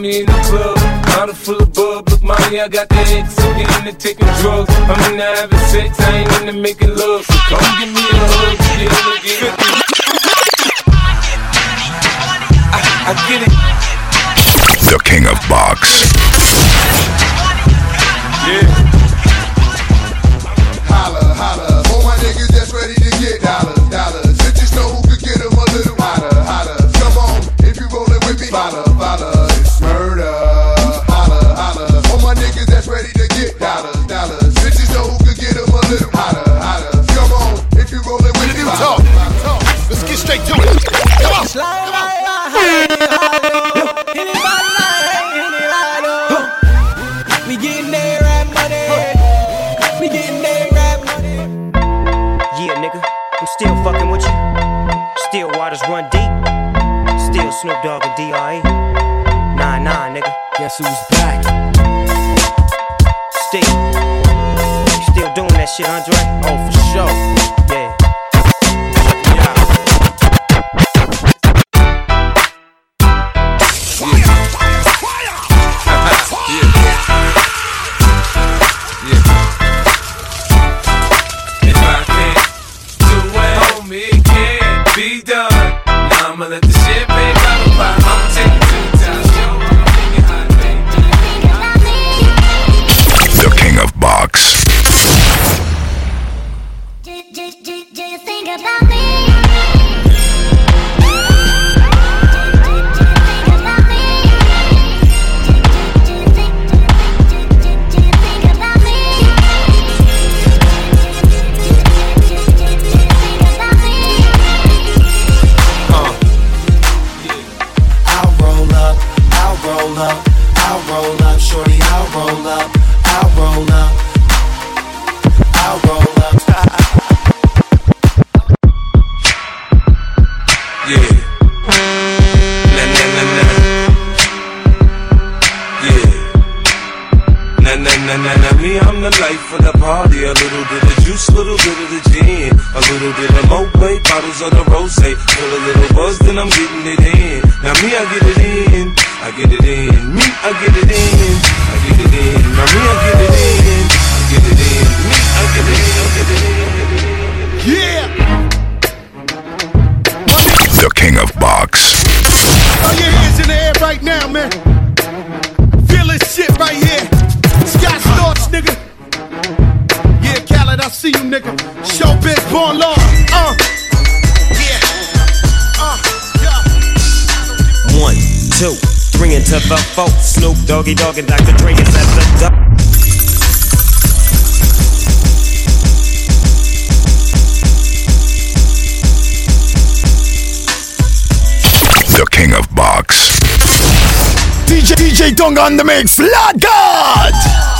me in the club, bottle full of bub. Look, mommy, I got the so get into taking drugs. I'm into having sex, I ain't into making love. So come give me a hug, get into getting I, I get it. The king of box. Fucking with you. Still waters run deep. Still Snoop Dogg and D.R.E. Nah, nah, nigga. Guess who's back? Still. Still doing that shit, Andre? Oh, for sure. Do, do, you think about little bit of juice, little bit of the gin, a little bit of Moet, bottles of the rose. Feel a little buzz, then I'm getting it in. Now me, I get it in. I get it in. Me, I get it in. I get it in. Now me, I get it in. I get it in. Me, I get it in. I get it in. Yeah. The king of box. I see you, nigga. Showbiz, born law. Uh. Yeah. Uh. Yeah. One, two, three into the four. Snoop Doggy Dogg and Dr. Dre is at the door. The king of box. DJ, DJ Tongue on the mix. Lord God.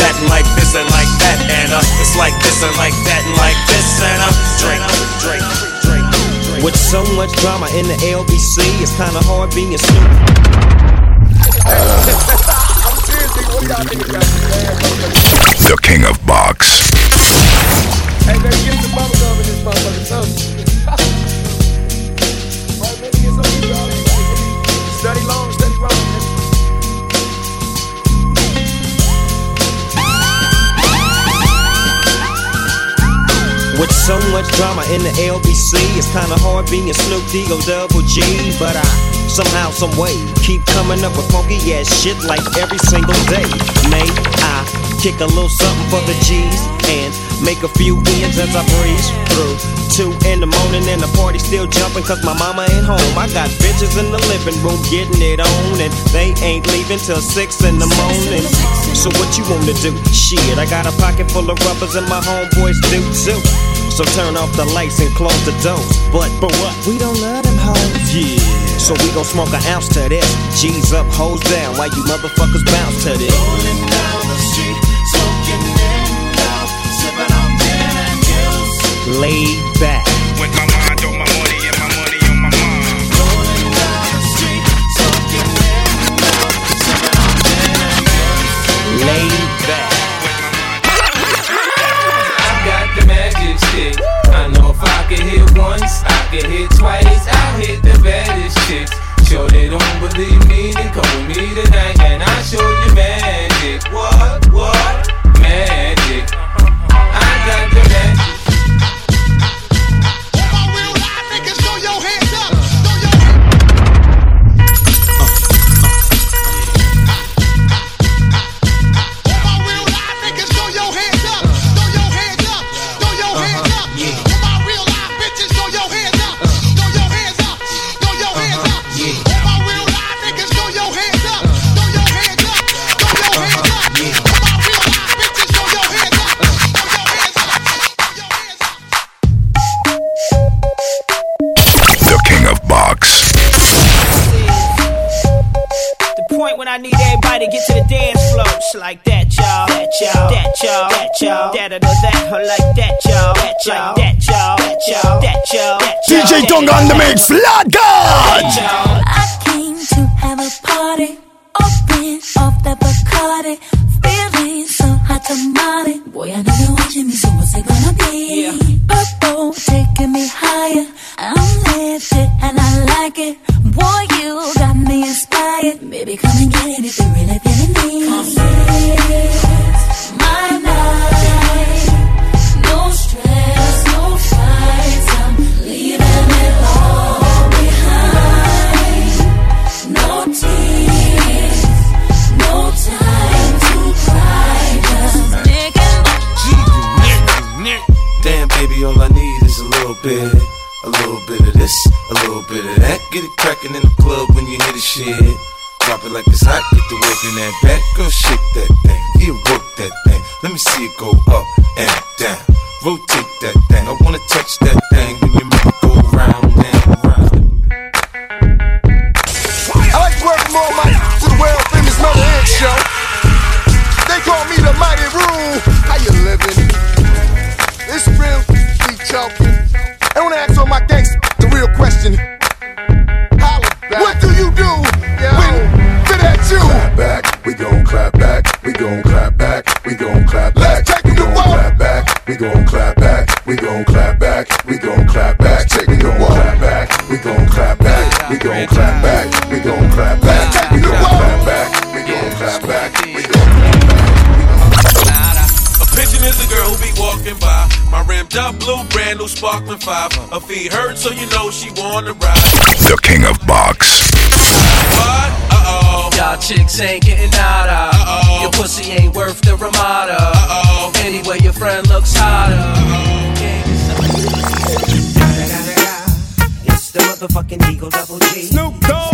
that and like this and like that and uh, it's like this and like that and like this and uh, drink, drink, drink, drink. With so much drama in the LBC, it's kinda hard being Snoop. The king of box. Drama in the LBC. It's kinda hard being Snoop D O double G, but I somehow, some way keep coming up with funky ass shit like every single day. May I kick a little something for the G's and make a few ends as I breeze through. Two in the morning and the party still jumping cause my mama ain't home. I got bitches in the living room getting it on and they ain't leaving till six in the morning. So what you wanna do? Shit, I got a pocket full of rubbers and my homeboys do too. So turn off the lights and close the doors. But but what? We don't love them hoes. Yeah. So we gon' smoke an ounce to this. G's up, hoes down, while you motherfuckers bounce to this. Rolling down the street, smoking in love, sipping on gin and juice. Laid hit once, I could hit twice. I hit the baddest chicks. Need everybody to get to the dance floor. Shit uh, uh, like that, y'all. That y'all. That y'all. That y'all. That or that or like that, y'all. That y'all. That y'all. That y'all. That y'all. That y'all. DJ Tonga on the mix, Lord God! I came to have a party. Open off the Bacardi. Feeling so hot tamale. Boy, I know you're watching me, so what's it gonna be? Purple taking me higher. I'm lifted and I like it. Boy, you got me inspired. Baby, come and get it if you're really feeling me. It's my night. No stress, it like it's hot, get the work in that back. Girl, shake that thing, yeah, work that thing. Let me see it go up and down. Rotate that thing, I wanna touch that thing when you make it go round and round. I like to welcome all my to the world famous Mother Ed Show. They call me the Mighty Rule. How you living? It's real, be choking. I wanna ask all my gangsters the real question. Holla. What do you do at you? clap back, we gon' clap back, we gon' clap back, we gon' clap back, Let's take we gon' war. clap back, we gon' clap back, we gon' clap back, we gon' clap back, Take we to gon' war. clap back, we gon' clap back, we gon' clap back, we gon' clap back, we gon' clap back, we gon' clap back, we gon' clap back. A pigeon is a girl who be walking by. My rimmed up blue brand new sparkling five. Her feet hurt, so you know she wanna ride. The King of Box. What? Y'all chicks ain't getting nada. Uh-oh. Your pussy ain't worth the Ramada. Uh-oh. Anyway, your friend looks hotter. It's the motherfucking Eagle Double G. Snoop Dogg.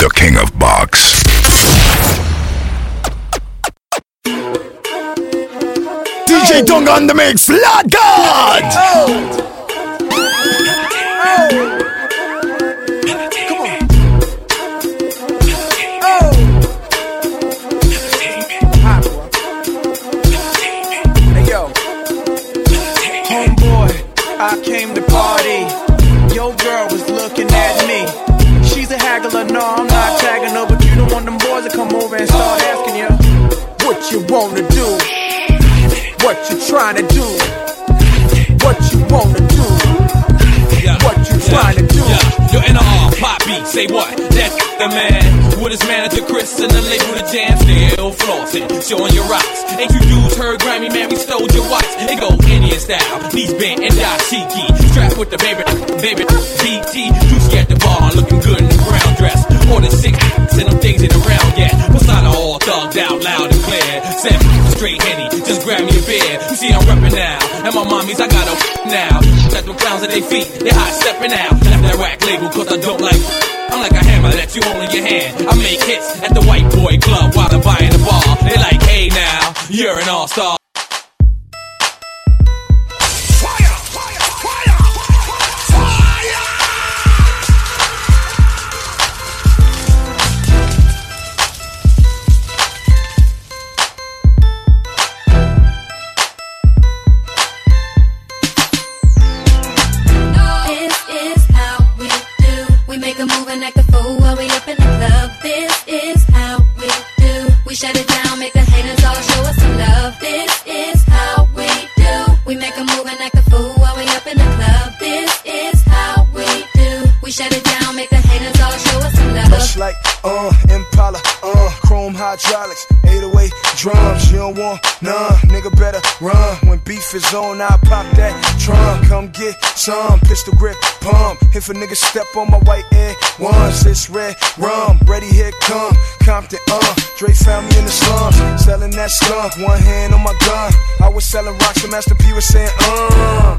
The King of Box. DJ Tongue on the mix, Lord God! Hey no, I'm not tagging her, but you don't want them boys to come over and start asking you what you wanna do, what you trying to do, what you wanna do, what you trying to do. Yo, NR, pop beat, say what? That's the man. With his manager Chris and the label the jam, still flossing, showing your rocks. Ain't you dudes heard Grammy, man? We stole your watch. It go Indian style, knees bent and dashiki. Strapped with the baby, baby, BT. You scared the bar, looking good in the brown dress. More than six, and them things ain't around yet. Persona all thugged out, loud and clear. Seven straight henny, just grab me a beer. You see I'm reppin' now, and my mommies I got a now. Got them clowns at their feet, they hot stepping out. Left that whack label cause I don't like. I'm like a hammer that you hold in your hand. I make hits at the white boy club while I'm buying the bar. They like, hey now, you're an all star. Come get some pistol grip pump. If a nigga step on my white air ones, it's red rum. Ready, here come Compton, uh. Dre found me in the slums, selling that skunk. One hand on my gun. I was selling rocks, and Master P was saying, uh.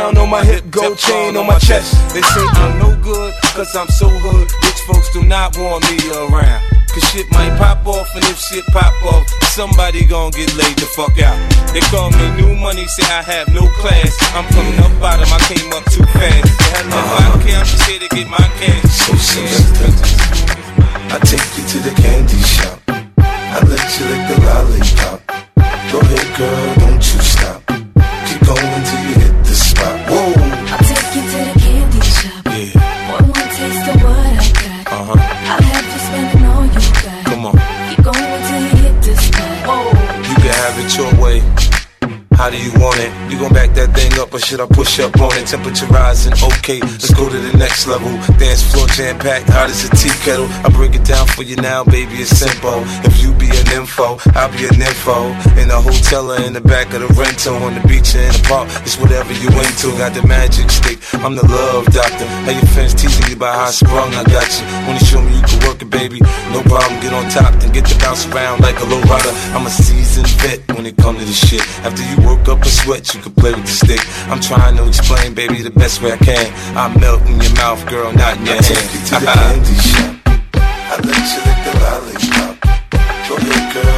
on my hip, gold chain on my chest. They say I'm no good, cause I'm so hood. Rich folks do not want me around. Cause shit might pop off, and if shit pop off, somebody gon' get laid the fuck out. They call me new money, say I have no class. I'm from the bottom, I came up too fast. No I care, I'm just here to get my cash. So select I take you to the candy shop. I let you lick the lollipop. Go ahead, girl, don't you way. How do you want it? You gon' back that thing up or should I push up on it? Temperature rising, okay, let's go to the next level. Dance floor jam packed, hot as a tea kettle. I break it down for you now, baby, it's simple. If you be an info, I'll be an info. In a hotel or in the back of the rental, on the beach or in the park, it's whatever you into. Got the magic stick, I'm the love doctor. How your fans teasing you about how I sprung, I got you. When you show me you can work it, baby, no problem. Get on top, then get to bounce around like a low rider. I'm a seasoned vet when it come to this shit. After you work up a sweat, you can play with the stick. I'm trying to explain, baby, the best way I can. I melt in your mouth, girl, not in your I hand. take you to the candy shop. I let you lick the lollipop. Go ahead, girl,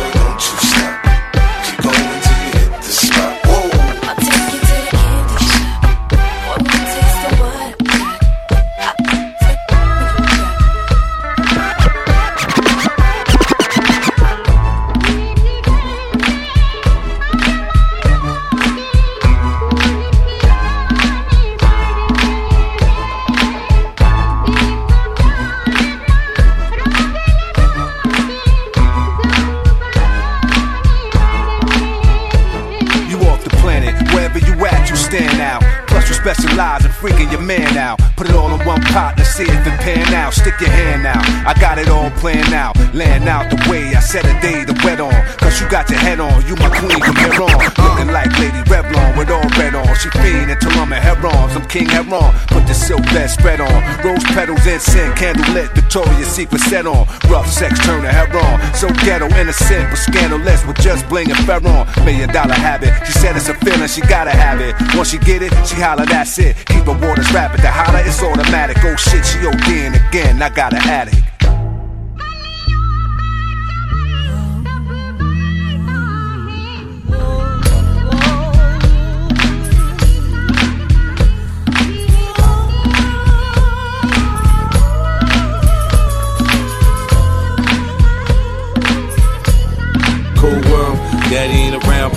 out the way, I set a day to wet on. Cause you got your head on, you my queen from here on. Looking like Lady Revlon with all red on. She fiend until I'm a heron, I'm King Heron. Put the silk vest spread on. Rose petals, incense, candle lit, Victoria's Secret set on. Rough sex turn to heron. So ghetto, innocent, but scandalous with just bling and ferron. Million dollar habit, she said it's a feeling, she gotta have it. Once she get it, she holler, that's it. Keep her waters rapid, the holler, it's automatic. Oh shit, she ODing again, I got an addict.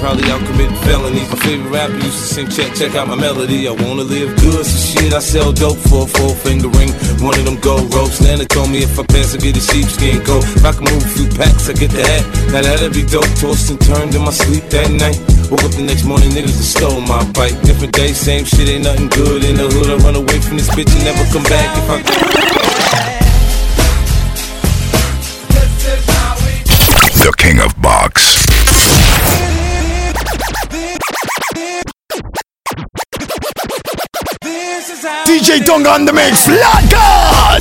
Probably out committing felonies. My favorite rapper used to sing, check, check out my melody. I wanna live good, so shit, I sell dope for a four finger ring. One of them gold ropes. Nana told me if I pass, I get a sheepskin coat. If I can move a few packs, I get the hat. Now that'd be dope. Tossed and turned in my sleep that night. Woke up the next morning, niggas that stole my bike. Different day, same shit, ain't nothing good in the hood. I run away from this bitch and never come back if I. The King of Box. DJ Tonga on the mix. Lord God!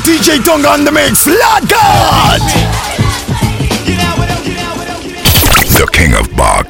DJ DJ Tongue on the mix. Lord God. The king of box.